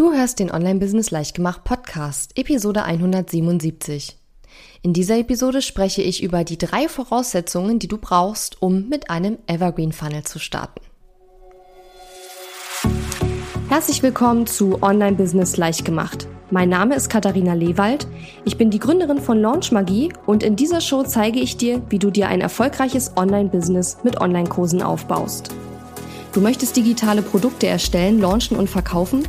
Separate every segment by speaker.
Speaker 1: Du hörst den Online-Business Leichtgemacht Podcast, Episode 177. In dieser Episode spreche ich über die drei Voraussetzungen, die du brauchst, um mit einem Evergreen Funnel zu starten. Herzlich willkommen zu Online-Business Leichtgemacht. Mein Name ist Katharina Lewald. Ich bin die Gründerin von Launch Magie und in dieser Show zeige ich dir, wie du dir ein erfolgreiches Online-Business mit Online-Kursen aufbaust. Du möchtest digitale Produkte erstellen, launchen und verkaufen?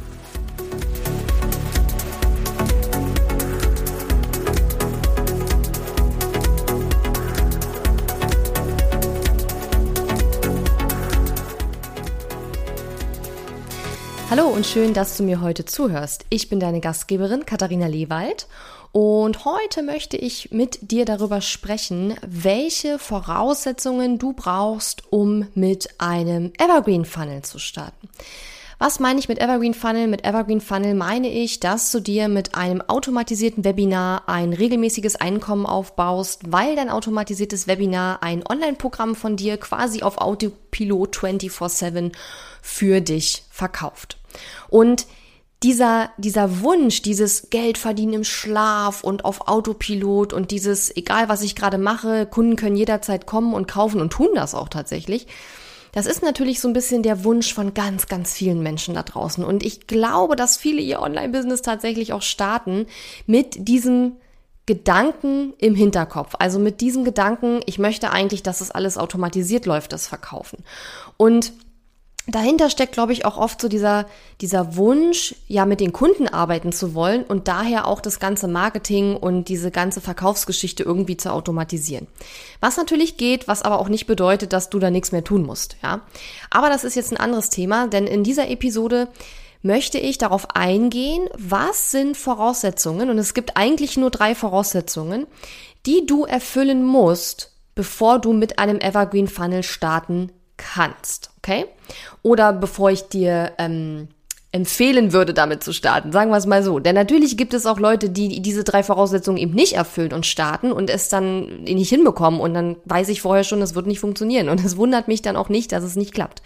Speaker 1: Hallo und schön, dass du mir heute zuhörst. Ich bin deine Gastgeberin Katharina Lewald und heute möchte ich mit dir darüber sprechen, welche Voraussetzungen du brauchst, um mit einem Evergreen Funnel zu starten. Was meine ich mit Evergreen Funnel? Mit Evergreen Funnel meine ich, dass du dir mit einem automatisierten Webinar ein regelmäßiges Einkommen aufbaust, weil dein automatisiertes Webinar ein Online-Programm von dir quasi auf Autopilot 24/7 für dich verkauft. Und dieser, dieser Wunsch, dieses Geld verdienen im Schlaf und auf Autopilot und dieses, egal was ich gerade mache, Kunden können jederzeit kommen und kaufen und tun das auch tatsächlich. Das ist natürlich so ein bisschen der Wunsch von ganz, ganz vielen Menschen da draußen. Und ich glaube, dass viele ihr Online-Business tatsächlich auch starten mit diesem Gedanken im Hinterkopf. Also mit diesem Gedanken, ich möchte eigentlich, dass es alles automatisiert läuft, das Verkaufen. Und dahinter steckt, glaube ich, auch oft so dieser, dieser Wunsch, ja, mit den Kunden arbeiten zu wollen und daher auch das ganze Marketing und diese ganze Verkaufsgeschichte irgendwie zu automatisieren. Was natürlich geht, was aber auch nicht bedeutet, dass du da nichts mehr tun musst, ja. Aber das ist jetzt ein anderes Thema, denn in dieser Episode möchte ich darauf eingehen, was sind Voraussetzungen, und es gibt eigentlich nur drei Voraussetzungen, die du erfüllen musst, bevor du mit einem Evergreen Funnel starten kannst, okay? Oder bevor ich dir ähm, empfehlen würde, damit zu starten, sagen wir es mal so. Denn natürlich gibt es auch Leute, die diese drei Voraussetzungen eben nicht erfüllen und starten und es dann nicht hinbekommen und dann weiß ich vorher schon, es wird nicht funktionieren und es wundert mich dann auch nicht, dass es nicht klappt.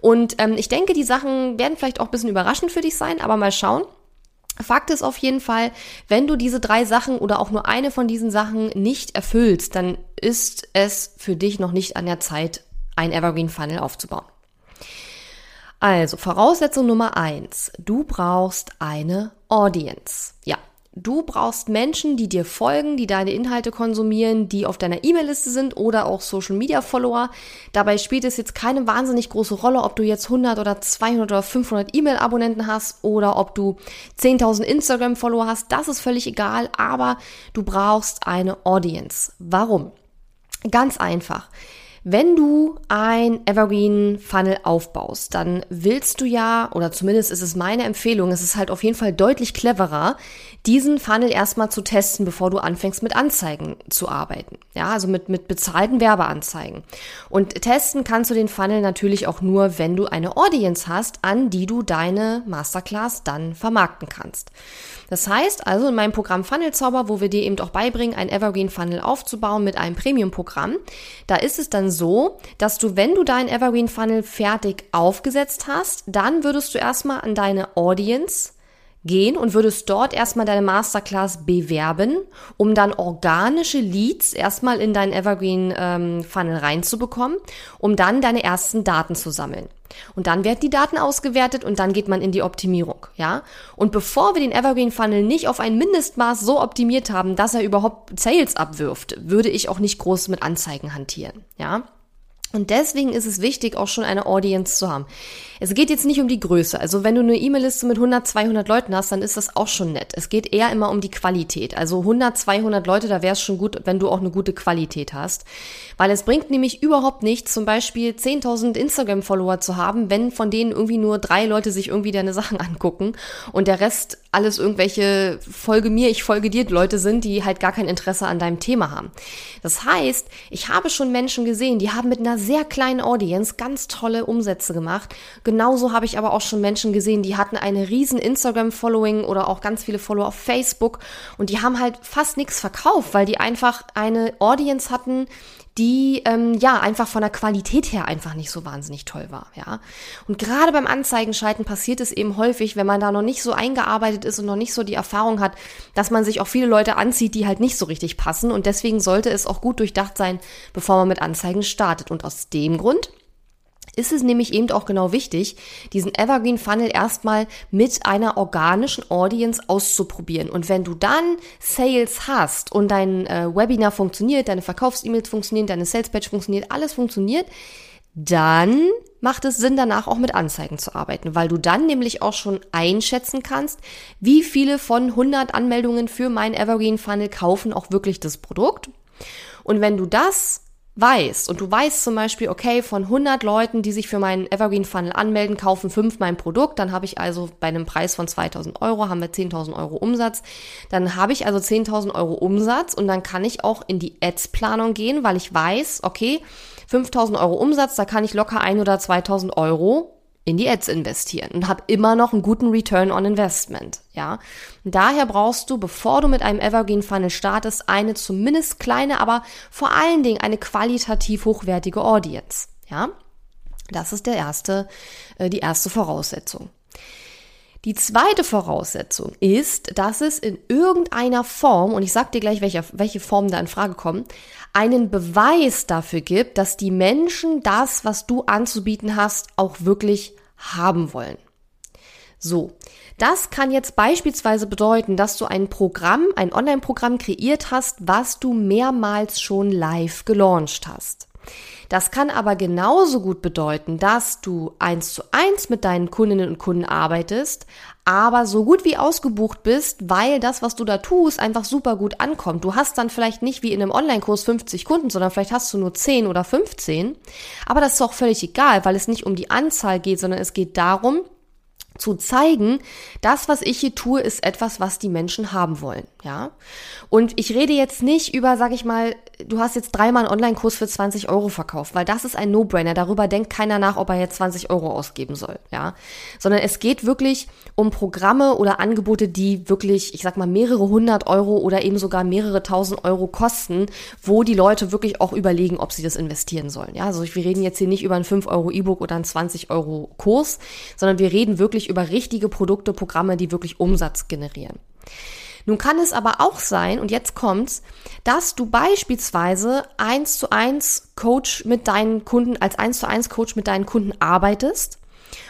Speaker 1: Und ähm, ich denke, die Sachen werden vielleicht auch ein bisschen überraschend für dich sein, aber mal schauen. Fakt ist auf jeden Fall, wenn du diese drei Sachen oder auch nur eine von diesen Sachen nicht erfüllst, dann ist es für dich noch nicht an der Zeit, ein Evergreen Funnel aufzubauen. Also, Voraussetzung Nummer eins. Du brauchst eine Audience. Ja. Du brauchst Menschen, die dir folgen, die deine Inhalte konsumieren, die auf deiner E-Mail-Liste sind oder auch Social Media Follower. Dabei spielt es jetzt keine wahnsinnig große Rolle, ob du jetzt 100 oder 200 oder 500 E-Mail-Abonnenten hast oder ob du 10.000 Instagram-Follower hast. Das ist völlig egal, aber du brauchst eine Audience. Warum? Ganz einfach. Wenn du ein Evergreen Funnel aufbaust, dann willst du ja, oder zumindest ist es meine Empfehlung, es ist halt auf jeden Fall deutlich cleverer, diesen Funnel erstmal zu testen, bevor du anfängst mit Anzeigen zu arbeiten. Ja, also mit, mit bezahlten Werbeanzeigen. Und testen kannst du den Funnel natürlich auch nur, wenn du eine Audience hast, an die du deine Masterclass dann vermarkten kannst. Das heißt also in meinem Programm Funnel Zauber, wo wir dir eben auch beibringen, ein Evergreen Funnel aufzubauen mit einem Premium Programm, da ist es dann so, dass du, wenn du deinen Evergreen Funnel fertig aufgesetzt hast, dann würdest du erstmal an deine Audience gehen und würdest dort erstmal deine Masterclass bewerben, um dann organische Leads erstmal in deinen Evergreen ähm, Funnel reinzubekommen, um dann deine ersten Daten zu sammeln. Und dann werden die Daten ausgewertet und dann geht man in die Optimierung, ja? Und bevor wir den Evergreen Funnel nicht auf ein Mindestmaß so optimiert haben, dass er überhaupt Sales abwirft, würde ich auch nicht groß mit Anzeigen hantieren, ja? Und deswegen ist es wichtig, auch schon eine Audience zu haben. Es geht jetzt nicht um die Größe. Also wenn du eine E-Mail-Liste mit 100, 200 Leuten hast, dann ist das auch schon nett. Es geht eher immer um die Qualität. Also 100, 200 Leute, da wäre es schon gut, wenn du auch eine gute Qualität hast. Weil es bringt nämlich überhaupt nichts, zum Beispiel 10.000 Instagram-Follower zu haben, wenn von denen irgendwie nur drei Leute sich irgendwie deine Sachen angucken und der Rest alles irgendwelche Folge mir, ich folge dir Leute sind, die halt gar kein Interesse an deinem Thema haben. Das heißt, ich habe schon Menschen gesehen, die haben mit einer sehr kleinen Audience ganz tolle Umsätze gemacht, Genauso habe ich aber auch schon Menschen gesehen, die hatten eine riesen Instagram-Following oder auch ganz viele Follower auf Facebook und die haben halt fast nichts verkauft, weil die einfach eine Audience hatten, die ähm, ja einfach von der Qualität her einfach nicht so wahnsinnig toll war, ja. Und gerade beim Anzeigenschalten passiert es eben häufig, wenn man da noch nicht so eingearbeitet ist und noch nicht so die Erfahrung hat, dass man sich auch viele Leute anzieht, die halt nicht so richtig passen und deswegen sollte es auch gut durchdacht sein, bevor man mit Anzeigen startet. Und aus dem Grund ist es nämlich eben auch genau wichtig, diesen Evergreen Funnel erstmal mit einer organischen Audience auszuprobieren. Und wenn du dann Sales hast und dein äh, Webinar funktioniert, deine Verkaufs-E-Mails funktionieren, deine Sales-Page funktioniert, alles funktioniert, dann macht es Sinn, danach auch mit Anzeigen zu arbeiten, weil du dann nämlich auch schon einschätzen kannst, wie viele von 100 Anmeldungen für mein Evergreen Funnel kaufen auch wirklich das Produkt. Und wenn du das weißt und du weißt zum Beispiel, okay, von 100 Leuten, die sich für meinen Evergreen Funnel anmelden, kaufen fünf mein Produkt, dann habe ich also bei einem Preis von 2000 Euro, haben wir 10.000 Euro Umsatz, dann habe ich also 10.000 Euro Umsatz und dann kann ich auch in die Ads-Planung gehen, weil ich weiß, okay, 5000 Euro Umsatz, da kann ich locker ein oder 2000 Euro in die Ads investieren und habe immer noch einen guten Return on Investment, ja. Und daher brauchst du, bevor du mit einem Evergreen Funnel startest, eine zumindest kleine, aber vor allen Dingen eine qualitativ hochwertige Audience, ja. Das ist der erste, äh, die erste Voraussetzung. Die zweite Voraussetzung ist, dass es in irgendeiner Form, und ich sag dir gleich, welche, welche Formen da in Frage kommen, einen Beweis dafür gibt, dass die Menschen das, was du anzubieten hast, auch wirklich haben wollen. So, das kann jetzt beispielsweise bedeuten, dass du ein Programm, ein Online-Programm kreiert hast, was du mehrmals schon live gelauncht hast. Das kann aber genauso gut bedeuten, dass du eins zu eins mit deinen Kundinnen und Kunden arbeitest, aber so gut wie ausgebucht bist, weil das, was du da tust, einfach super gut ankommt. Du hast dann vielleicht nicht wie in einem Online-Kurs 50 Kunden, sondern vielleicht hast du nur 10 oder 15. Aber das ist auch völlig egal, weil es nicht um die Anzahl geht, sondern es geht darum, zu zeigen, das, was ich hier tue, ist etwas, was die Menschen haben wollen, ja. Und ich rede jetzt nicht über, sag ich mal, du hast jetzt dreimal einen Online-Kurs für 20 Euro verkauft, weil das ist ein No-Brainer. Darüber denkt keiner nach, ob er jetzt 20 Euro ausgeben soll, ja. Sondern es geht wirklich um Programme oder Angebote, die wirklich, ich sag mal, mehrere hundert Euro oder eben sogar mehrere tausend Euro kosten, wo die Leute wirklich auch überlegen, ob sie das investieren sollen, ja. Also wir reden jetzt hier nicht über ein 5 Euro E-Book oder einen 20 Euro Kurs, sondern wir reden wirklich über richtige Produkte, Programme, die wirklich Umsatz generieren. Nun kann es aber auch sein, und jetzt kommt's, dass du beispielsweise eins zu eins Coach mit deinen Kunden, als eins zu eins Coach mit deinen Kunden arbeitest.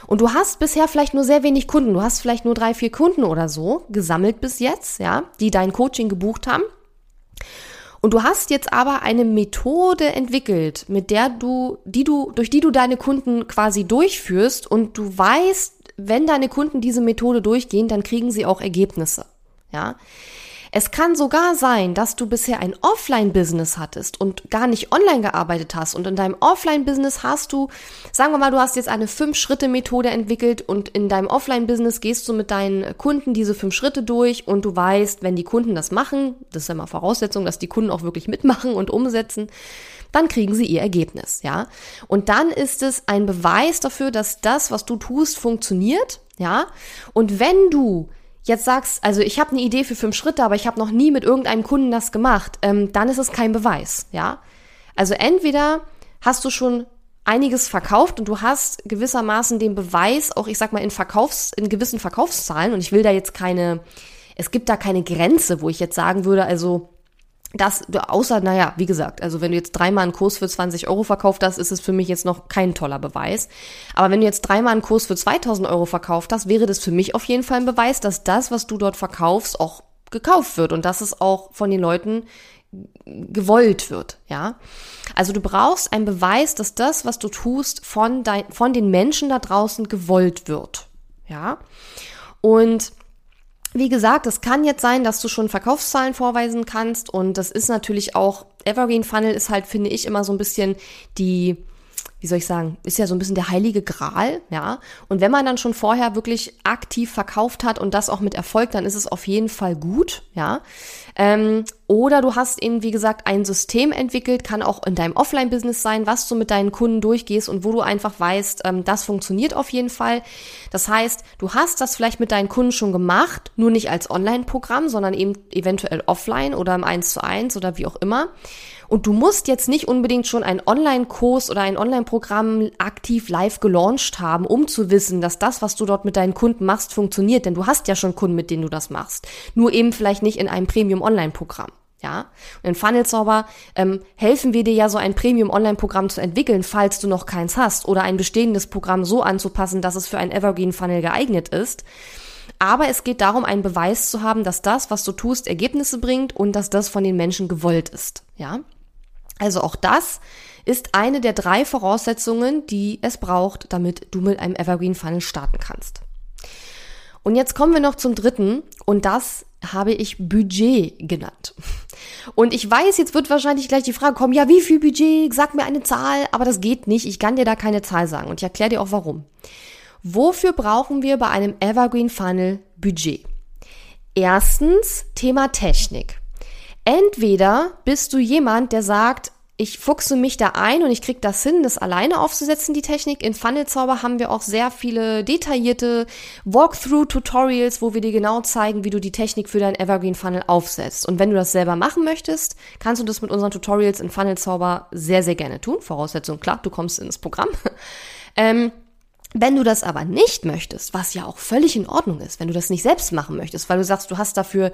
Speaker 1: Und du hast bisher vielleicht nur sehr wenig Kunden. Du hast vielleicht nur drei, vier Kunden oder so gesammelt bis jetzt, ja, die dein Coaching gebucht haben. Und du hast jetzt aber eine Methode entwickelt, mit der du, die du, durch die du deine Kunden quasi durchführst und du weißt, wenn deine Kunden diese Methode durchgehen, dann kriegen sie auch Ergebnisse. Ja. Es kann sogar sein, dass du bisher ein Offline-Business hattest und gar nicht online gearbeitet hast. Und in deinem Offline-Business hast du, sagen wir mal, du hast jetzt eine Fünf-Schritte-Methode entwickelt und in deinem Offline-Business gehst du mit deinen Kunden diese fünf Schritte durch und du weißt, wenn die Kunden das machen, das ist ja mal Voraussetzung, dass die Kunden auch wirklich mitmachen und umsetzen, dann kriegen sie ihr Ergebnis, ja. Und dann ist es ein Beweis dafür, dass das, was du tust, funktioniert, ja. Und wenn du jetzt sagst, also ich habe eine Idee für fünf Schritte, aber ich habe noch nie mit irgendeinem Kunden das gemacht, ähm, dann ist es kein Beweis, ja. Also entweder hast du schon einiges verkauft und du hast gewissermaßen den Beweis, auch ich sag mal in Verkaufs, in gewissen Verkaufszahlen, und ich will da jetzt keine, es gibt da keine Grenze, wo ich jetzt sagen würde, also das, außer, naja, wie gesagt, also wenn du jetzt dreimal einen Kurs für 20 Euro verkauft hast, ist es für mich jetzt noch kein toller Beweis. Aber wenn du jetzt dreimal einen Kurs für 2000 Euro verkauft hast, wäre das für mich auf jeden Fall ein Beweis, dass das, was du dort verkaufst, auch gekauft wird und dass es auch von den Leuten gewollt wird, ja. Also du brauchst einen Beweis, dass das, was du tust, von, dein, von den Menschen da draußen gewollt wird, ja. Und wie gesagt, es kann jetzt sein, dass du schon Verkaufszahlen vorweisen kannst und das ist natürlich auch, Evergreen Funnel ist halt, finde ich, immer so ein bisschen die, wie soll ich sagen, ist ja so ein bisschen der heilige Gral, ja. Und wenn man dann schon vorher wirklich aktiv verkauft hat und das auch mit Erfolg, dann ist es auf jeden Fall gut, ja. Ähm, oder du hast eben, wie gesagt, ein System entwickelt, kann auch in deinem Offline-Business sein, was du mit deinen Kunden durchgehst und wo du einfach weißt, ähm, das funktioniert auf jeden Fall. Das heißt, du hast das vielleicht mit deinen Kunden schon gemacht, nur nicht als Online-Programm, sondern eben eventuell offline oder im 1 zu 1 oder wie auch immer. Und du musst jetzt nicht unbedingt schon einen Online-Kurs oder ein Online-Programm aktiv live gelauncht haben, um zu wissen, dass das, was du dort mit deinen Kunden machst, funktioniert. Denn du hast ja schon Kunden, mit denen du das machst. Nur eben vielleicht nicht in einem Premium-Online-Programm. Ja, und in Funnelzauber ähm, helfen wir dir ja so ein Premium-Online-Programm zu entwickeln, falls du noch keins hast, oder ein bestehendes Programm so anzupassen, dass es für ein Evergreen-Funnel geeignet ist. Aber es geht darum, einen Beweis zu haben, dass das, was du tust, Ergebnisse bringt und dass das von den Menschen gewollt ist. Ja, also auch das ist eine der drei Voraussetzungen, die es braucht, damit du mit einem Evergreen Funnel starten kannst. Und jetzt kommen wir noch zum dritten und das habe ich Budget genannt. Und ich weiß, jetzt wird wahrscheinlich gleich die Frage kommen, ja, wie viel Budget? Sag mir eine Zahl, aber das geht nicht. Ich kann dir da keine Zahl sagen und ich erkläre dir auch warum. Wofür brauchen wir bei einem Evergreen Funnel Budget? Erstens Thema Technik. Entweder bist du jemand, der sagt, ich fuchse mich da ein und ich krieg das hin, das alleine aufzusetzen, die Technik. In Funnelzauber haben wir auch sehr viele detaillierte Walkthrough-Tutorials, wo wir dir genau zeigen, wie du die Technik für dein Evergreen Funnel aufsetzt. Und wenn du das selber machen möchtest, kannst du das mit unseren Tutorials in Funnelzauber sehr, sehr gerne tun. Voraussetzung, klar, du kommst ins Programm. ähm, wenn du das aber nicht möchtest, was ja auch völlig in Ordnung ist, wenn du das nicht selbst machen möchtest, weil du sagst, du hast dafür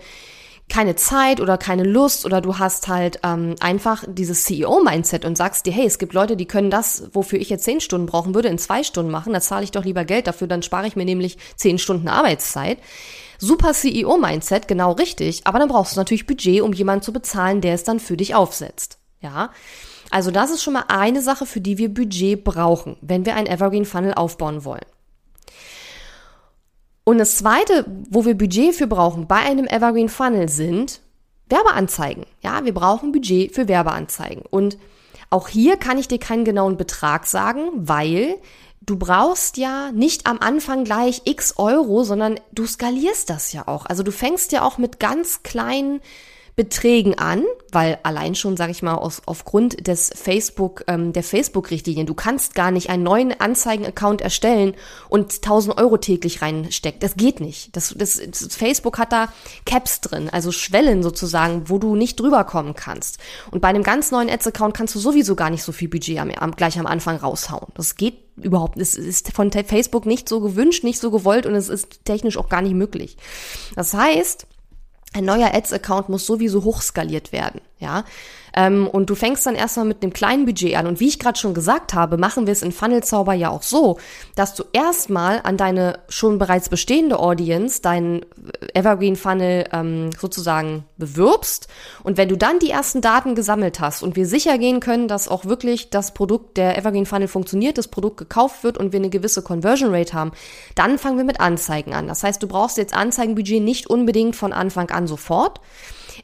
Speaker 1: keine Zeit oder keine Lust oder du hast halt ähm, einfach dieses CEO-Mindset und sagst dir, hey, es gibt Leute, die können das, wofür ich jetzt zehn Stunden brauchen würde, in zwei Stunden machen, da zahle ich doch lieber Geld dafür, dann spare ich mir nämlich zehn Stunden Arbeitszeit. Super CEO-Mindset, genau richtig, aber dann brauchst du natürlich Budget, um jemanden zu bezahlen, der es dann für dich aufsetzt. Ja. Also das ist schon mal eine Sache, für die wir Budget brauchen, wenn wir ein Evergreen Funnel aufbauen wollen. Und das zweite, wo wir Budget für brauchen bei einem Evergreen Funnel sind Werbeanzeigen. Ja, wir brauchen Budget für Werbeanzeigen. Und auch hier kann ich dir keinen genauen Betrag sagen, weil du brauchst ja nicht am Anfang gleich x Euro, sondern du skalierst das ja auch. Also du fängst ja auch mit ganz kleinen Beträgen an, weil allein schon, sage ich mal, aus, aufgrund des Facebook, ähm, der Facebook-Richtlinien, du kannst gar nicht einen neuen Anzeigen-Account erstellen und 1000 Euro täglich reinstecken. Das geht nicht. Das, das, das, Facebook hat da Caps drin, also Schwellen sozusagen, wo du nicht drüber kommen kannst. Und bei einem ganz neuen Ads-Account kannst du sowieso gar nicht so viel Budget am, am, gleich am Anfang raushauen. Das geht überhaupt, es ist von Facebook nicht so gewünscht, nicht so gewollt und es ist technisch auch gar nicht möglich. Das heißt, ein neuer Ads-Account muss sowieso hochskaliert werden, ja. Ähm, und du fängst dann erstmal mit einem kleinen Budget an. Und wie ich gerade schon gesagt habe, machen wir es in Funnelzauber ja auch so, dass du erstmal an deine schon bereits bestehende Audience, deinen Evergreen Funnel ähm, sozusagen bewirbst. Und wenn du dann die ersten Daten gesammelt hast und wir sicher gehen können, dass auch wirklich das Produkt, der Evergreen Funnel funktioniert, das Produkt gekauft wird und wir eine gewisse Conversion Rate haben, dann fangen wir mit Anzeigen an. Das heißt, du brauchst jetzt Anzeigenbudget nicht unbedingt von Anfang an sofort.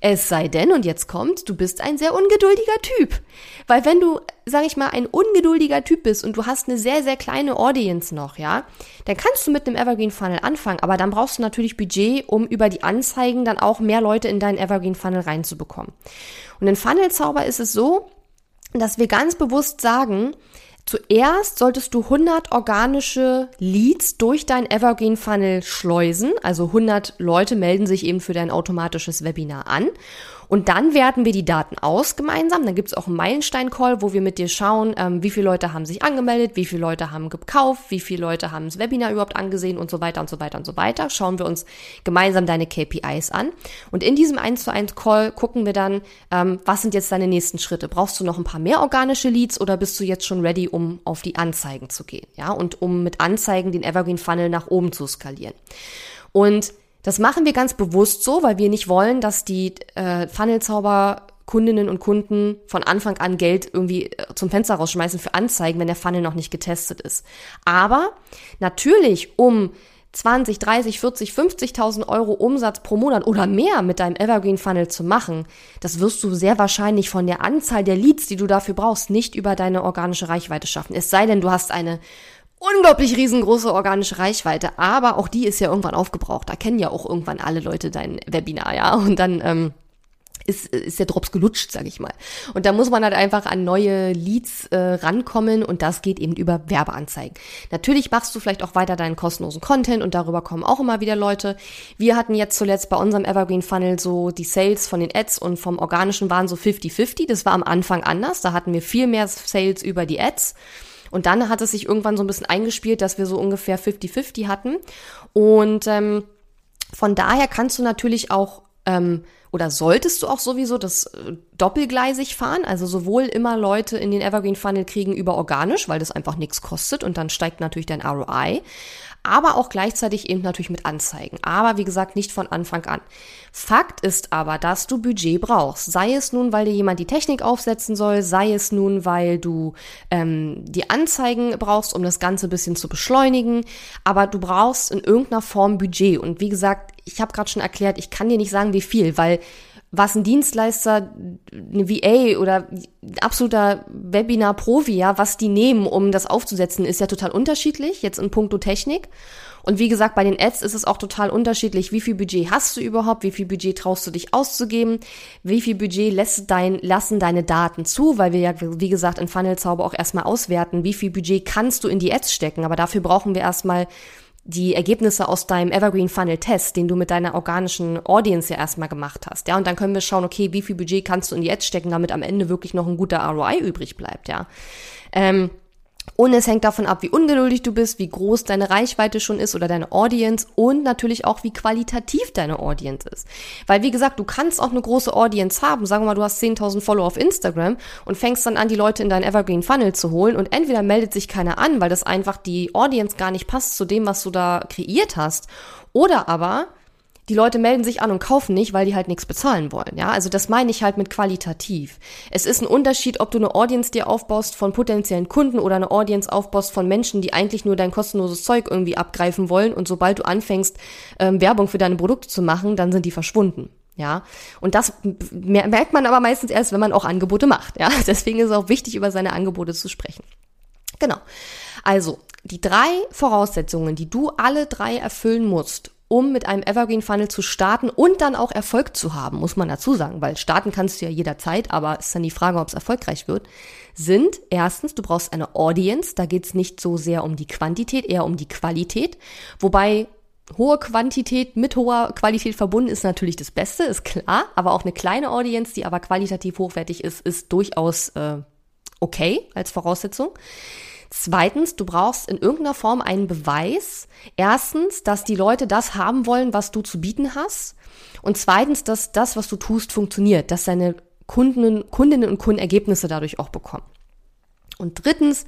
Speaker 1: Es sei denn, und jetzt kommt, du bist ein sehr ungeduldiger Typ. Weil wenn du, sag ich mal, ein ungeduldiger Typ bist und du hast eine sehr, sehr kleine Audience noch, ja, dann kannst du mit einem Evergreen Funnel anfangen, aber dann brauchst du natürlich Budget, um über die Anzeigen dann auch mehr Leute in deinen Evergreen Funnel reinzubekommen. Und in Funnel-Zauber ist es so, dass wir ganz bewusst sagen, Zuerst solltest du 100 organische Leads durch dein Evergreen Funnel schleusen. Also 100 Leute melden sich eben für dein automatisches Webinar an. Und dann werten wir die Daten aus gemeinsam. Dann gibt es auch einen Meilenstein-Call, wo wir mit dir schauen, ähm, wie viele Leute haben sich angemeldet, wie viele Leute haben gekauft, wie viele Leute haben das Webinar überhaupt angesehen und so weiter und so weiter und so weiter. Schauen wir uns gemeinsam deine KPIs an. Und in diesem 1 zu 1 Call gucken wir dann, ähm, was sind jetzt deine nächsten Schritte? Brauchst du noch ein paar mehr organische Leads oder bist du jetzt schon ready, um auf die Anzeigen zu gehen? Ja, und um mit Anzeigen den Evergreen Funnel nach oben zu skalieren. Und das machen wir ganz bewusst so, weil wir nicht wollen, dass die äh, Funnelzauber Kundinnen und Kunden von Anfang an Geld irgendwie äh, zum Fenster rausschmeißen für Anzeigen, wenn der Funnel noch nicht getestet ist. Aber natürlich, um 20, 30, 40, 50.000 Euro Umsatz pro Monat oder mehr mit deinem Evergreen Funnel zu machen, das wirst du sehr wahrscheinlich von der Anzahl der Leads, die du dafür brauchst, nicht über deine organische Reichweite schaffen. Es sei denn, du hast eine unglaublich riesengroße organische Reichweite, aber auch die ist ja irgendwann aufgebraucht. Da kennen ja auch irgendwann alle Leute dein Webinar, ja. Und dann ähm, ist, ist der Drops gelutscht, sag ich mal. Und da muss man halt einfach an neue Leads äh, rankommen und das geht eben über Werbeanzeigen. Natürlich machst du vielleicht auch weiter deinen kostenlosen Content und darüber kommen auch immer wieder Leute. Wir hatten jetzt zuletzt bei unserem Evergreen Funnel so die Sales von den Ads und vom organischen waren so 50-50. Das war am Anfang anders. Da hatten wir viel mehr Sales über die Ads. Und dann hat es sich irgendwann so ein bisschen eingespielt, dass wir so ungefähr 50-50 hatten. Und ähm, von daher kannst du natürlich auch ähm, oder solltest du auch sowieso das äh, doppelgleisig fahren, also sowohl immer Leute in den Evergreen Funnel kriegen über organisch, weil das einfach nichts kostet. Und dann steigt natürlich dein ROI, aber auch gleichzeitig eben natürlich mit Anzeigen. Aber wie gesagt, nicht von Anfang an. Fakt ist aber, dass du Budget brauchst. Sei es nun, weil dir jemand die Technik aufsetzen soll, sei es nun, weil du ähm, die Anzeigen brauchst, um das Ganze ein bisschen zu beschleunigen. Aber du brauchst in irgendeiner Form Budget. Und wie gesagt, ich habe gerade schon erklärt, ich kann dir nicht sagen, wie viel, weil was ein Dienstleister, eine VA oder absoluter Webinar-Profi, ja, was die nehmen, um das aufzusetzen, ist ja total unterschiedlich, jetzt in puncto Technik. Und wie gesagt, bei den Ads ist es auch total unterschiedlich, wie viel Budget hast du überhaupt, wie viel Budget traust du dich auszugeben, wie viel Budget lässt dein, lassen deine Daten zu, weil wir ja, wie gesagt, in Funnel Zauber auch erstmal auswerten, wie viel Budget kannst du in die Ads stecken, aber dafür brauchen wir erstmal die Ergebnisse aus deinem Evergreen Funnel Test, den du mit deiner organischen Audience ja erstmal gemacht hast, ja, und dann können wir schauen, okay, wie viel Budget kannst du in die Ads stecken, damit am Ende wirklich noch ein guter ROI übrig bleibt, ja. Ähm, und es hängt davon ab, wie ungeduldig du bist, wie groß deine Reichweite schon ist oder deine Audience und natürlich auch, wie qualitativ deine Audience ist. Weil, wie gesagt, du kannst auch eine große Audience haben. Sagen wir mal, du hast 10.000 Follower auf Instagram und fängst dann an, die Leute in deinen Evergreen Funnel zu holen und entweder meldet sich keiner an, weil das einfach die Audience gar nicht passt zu dem, was du da kreiert hast. Oder aber die Leute melden sich an und kaufen nicht, weil die halt nichts bezahlen wollen. Ja, also das meine ich halt mit qualitativ. Es ist ein Unterschied, ob du eine Audience dir aufbaust von potenziellen Kunden oder eine Audience aufbaust von Menschen, die eigentlich nur dein kostenloses Zeug irgendwie abgreifen wollen und sobald du anfängst, ähm, Werbung für deine Produkte zu machen, dann sind die verschwunden. Ja, und das merkt man aber meistens erst, wenn man auch Angebote macht. Ja, deswegen ist es auch wichtig, über seine Angebote zu sprechen. Genau. Also, die drei Voraussetzungen, die du alle drei erfüllen musst, um mit einem Evergreen Funnel zu starten und dann auch Erfolg zu haben, muss man dazu sagen, weil starten kannst du ja jederzeit, aber ist dann die Frage, ob es erfolgreich wird, sind erstens, du brauchst eine Audience, da geht's nicht so sehr um die Quantität, eher um die Qualität, wobei hohe Quantität mit hoher Qualität verbunden ist natürlich das Beste, ist klar, aber auch eine kleine Audience, die aber qualitativ hochwertig ist, ist durchaus äh, okay als Voraussetzung. Zweitens, du brauchst in irgendeiner Form einen Beweis. Erstens, dass die Leute das haben wollen, was du zu bieten hast. Und zweitens, dass das, was du tust, funktioniert, dass deine Kunden, Kundinnen und Kunden Ergebnisse dadurch auch bekommen. Und drittens,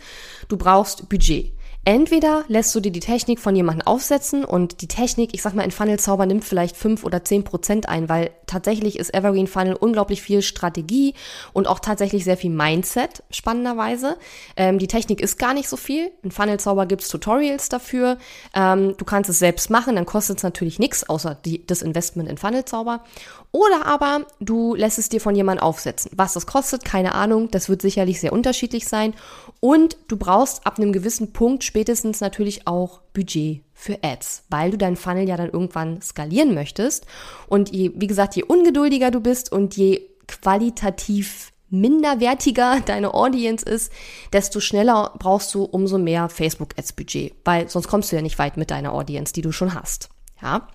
Speaker 1: du brauchst Budget. Entweder lässt du dir die Technik von jemandem aufsetzen und die Technik, ich sag mal, in Funnel Zauber nimmt vielleicht fünf oder zehn Prozent ein, weil tatsächlich ist Evergreen Funnel unglaublich viel Strategie und auch tatsächlich sehr viel Mindset, spannenderweise. Ähm, die Technik ist gar nicht so viel. In Funnel Zauber gibt's Tutorials dafür. Ähm, du kannst es selbst machen, dann kostet es natürlich nichts, außer die, das Investment in Funnel Zauber. Oder aber du lässt es dir von jemandem aufsetzen. Was das kostet, keine Ahnung. Das wird sicherlich sehr unterschiedlich sein. Und du brauchst ab einem gewissen Punkt spätestens natürlich auch Budget für Ads, weil du deinen Funnel ja dann irgendwann skalieren möchtest. Und je, wie gesagt, je ungeduldiger du bist und je qualitativ minderwertiger deine Audience ist, desto schneller brauchst du umso mehr Facebook Ads Budget, weil sonst kommst du ja nicht weit mit deiner Audience, die du schon hast. Ja?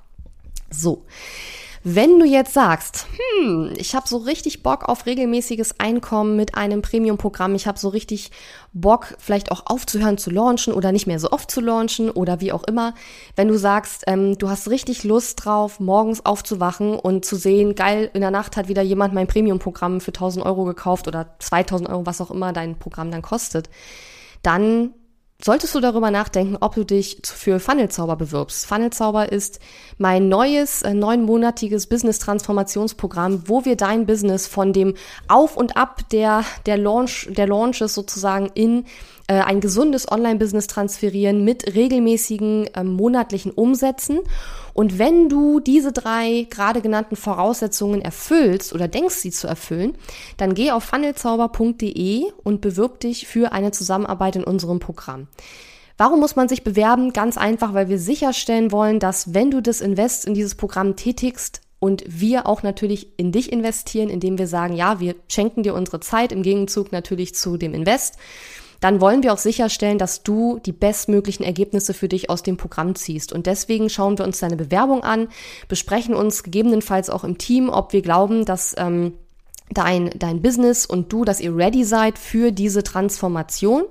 Speaker 1: So. Wenn du jetzt sagst, hm, ich habe so richtig Bock auf regelmäßiges Einkommen mit einem Premium-Programm, ich habe so richtig Bock, vielleicht auch aufzuhören zu launchen oder nicht mehr so oft zu launchen oder wie auch immer. Wenn du sagst, ähm, du hast richtig Lust drauf, morgens aufzuwachen und zu sehen, geil, in der Nacht hat wieder jemand mein Premium-Programm für 1000 Euro gekauft oder 2000 Euro, was auch immer dein Programm dann kostet, dann solltest du darüber nachdenken, ob du dich für Funnelzauber bewirbst. Funnelzauber ist mein neues, äh, neunmonatiges Business-Transformationsprogramm, wo wir dein Business von dem Auf und Ab der, der Launch, der Launches sozusagen in äh, ein gesundes Online-Business transferieren mit regelmäßigen äh, monatlichen Umsätzen. Und wenn du diese drei gerade genannten Voraussetzungen erfüllst oder denkst, sie zu erfüllen, dann geh auf funnelzauber.de und bewirb dich für eine Zusammenarbeit in unserem Programm. Warum muss man sich bewerben? Ganz einfach, weil wir sicherstellen wollen, dass wenn du das Invest in dieses Programm tätigst, und wir auch natürlich in dich investieren, indem wir sagen, ja, wir schenken dir unsere Zeit im Gegenzug natürlich zu dem Invest, dann wollen wir auch sicherstellen, dass du die bestmöglichen Ergebnisse für dich aus dem Programm ziehst. Und deswegen schauen wir uns deine Bewerbung an, besprechen uns gegebenenfalls auch im Team, ob wir glauben, dass ähm, dein, dein Business und du, dass ihr ready seid für diese Transformation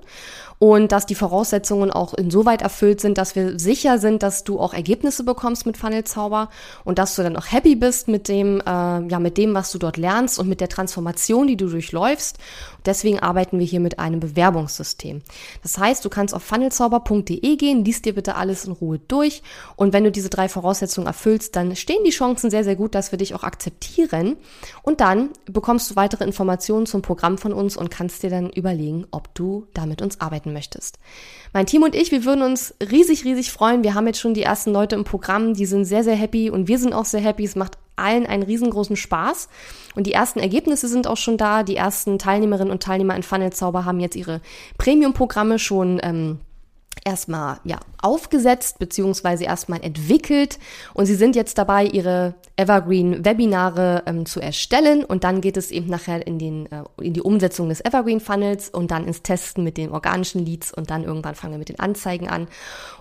Speaker 1: und dass die Voraussetzungen auch insoweit erfüllt sind, dass wir sicher sind, dass du auch Ergebnisse bekommst mit Funnelzauber und dass du dann auch happy bist mit dem, äh, ja, mit dem, was du dort lernst und mit der Transformation, die du durchläufst. Deswegen arbeiten wir hier mit einem Bewerbungssystem. Das heißt, du kannst auf funnelzauber.de gehen, liest dir bitte alles in Ruhe durch und wenn du diese drei Voraussetzungen erfüllst, dann stehen die Chancen sehr, sehr gut, dass wir dich auch akzeptieren und dann bekommst du weitere Informationen zum Programm von uns und kannst dir dann überlegen, ob du da mit uns arbeiten möchtest. Mein Team und ich, wir würden uns riesig, riesig freuen. Wir haben jetzt schon die ersten Leute im Programm, die sind sehr, sehr happy und wir sind auch sehr happy. Es macht allen einen riesengroßen Spaß. Und die ersten Ergebnisse sind auch schon da. Die ersten Teilnehmerinnen und Teilnehmer in Funnel Zauber haben jetzt ihre Premium-Programme schon ähm, erstmal ja aufgesetzt beziehungsweise erstmal entwickelt. Und sie sind jetzt dabei, ihre Evergreen Webinare ähm, zu erstellen. Und dann geht es eben nachher in den äh, in die Umsetzung des Evergreen Funnels und dann ins Testen mit den organischen Leads und dann irgendwann fangen wir mit den Anzeigen an.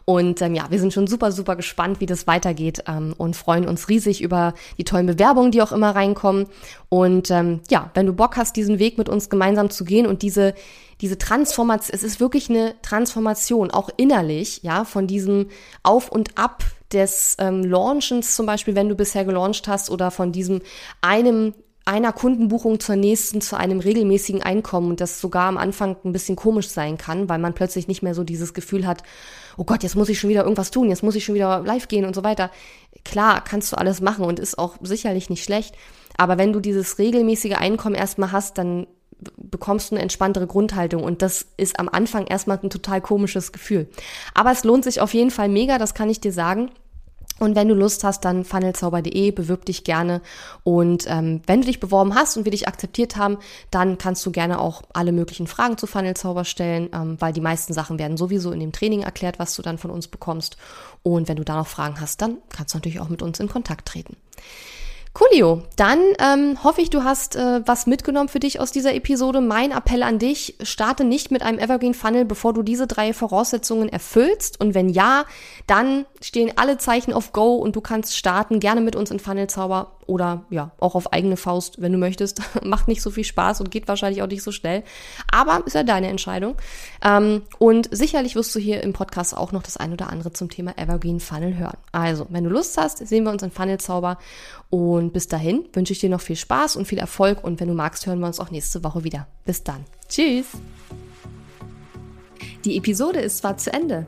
Speaker 1: Und ähm, ja, wir sind schon super super gespannt, wie das weitergeht ähm, und freuen uns riesig über die tollen Bewerbungen, die auch immer reinkommen. Und ähm, ja, wenn du Bock hast, diesen Weg mit uns gemeinsam zu gehen und diese diese Transformation, es ist wirklich eine Transformation, auch innerlich, ja, von diesem Auf und Ab des ähm, Launchens zum Beispiel, wenn du bisher gelauncht hast, oder von diesem einem einer Kundenbuchung zur nächsten zu einem regelmäßigen Einkommen und das sogar am Anfang ein bisschen komisch sein kann, weil man plötzlich nicht mehr so dieses Gefühl hat, oh Gott, jetzt muss ich schon wieder irgendwas tun, jetzt muss ich schon wieder live gehen und so weiter. Klar, kannst du alles machen und ist auch sicherlich nicht schlecht, aber wenn du dieses regelmäßige Einkommen erstmal hast, dann bekommst du eine entspanntere Grundhaltung und das ist am Anfang erstmal ein total komisches Gefühl. Aber es lohnt sich auf jeden Fall mega, das kann ich dir sagen. Und wenn du Lust hast, dann funnelzauber.de, bewirb dich gerne. Und ähm, wenn du dich beworben hast und wir dich akzeptiert haben, dann kannst du gerne auch alle möglichen Fragen zu Funnelzauber stellen, ähm, weil die meisten Sachen werden sowieso in dem Training erklärt, was du dann von uns bekommst. Und wenn du da noch Fragen hast, dann kannst du natürlich auch mit uns in Kontakt treten. Coolio, dann ähm, hoffe ich, du hast äh, was mitgenommen für dich aus dieser Episode. Mein Appell an dich, starte nicht mit einem Evergreen Funnel, bevor du diese drei Voraussetzungen erfüllst. Und wenn ja, dann stehen alle Zeichen auf Go und du kannst starten, gerne mit uns in Funnel Zauber oder ja, auch auf eigene Faust, wenn du möchtest. Macht nicht so viel Spaß und geht wahrscheinlich auch nicht so schnell. Aber ist ja deine Entscheidung. Ähm, und sicherlich wirst du hier im Podcast auch noch das ein oder andere zum Thema Evergreen Funnel hören. Also, wenn du Lust hast, sehen wir uns in Funnel Zauber. Und bis dahin wünsche ich dir noch viel Spaß und viel Erfolg. Und wenn du magst, hören wir uns auch nächste Woche wieder. Bis dann. Tschüss. Die Episode ist zwar zu Ende,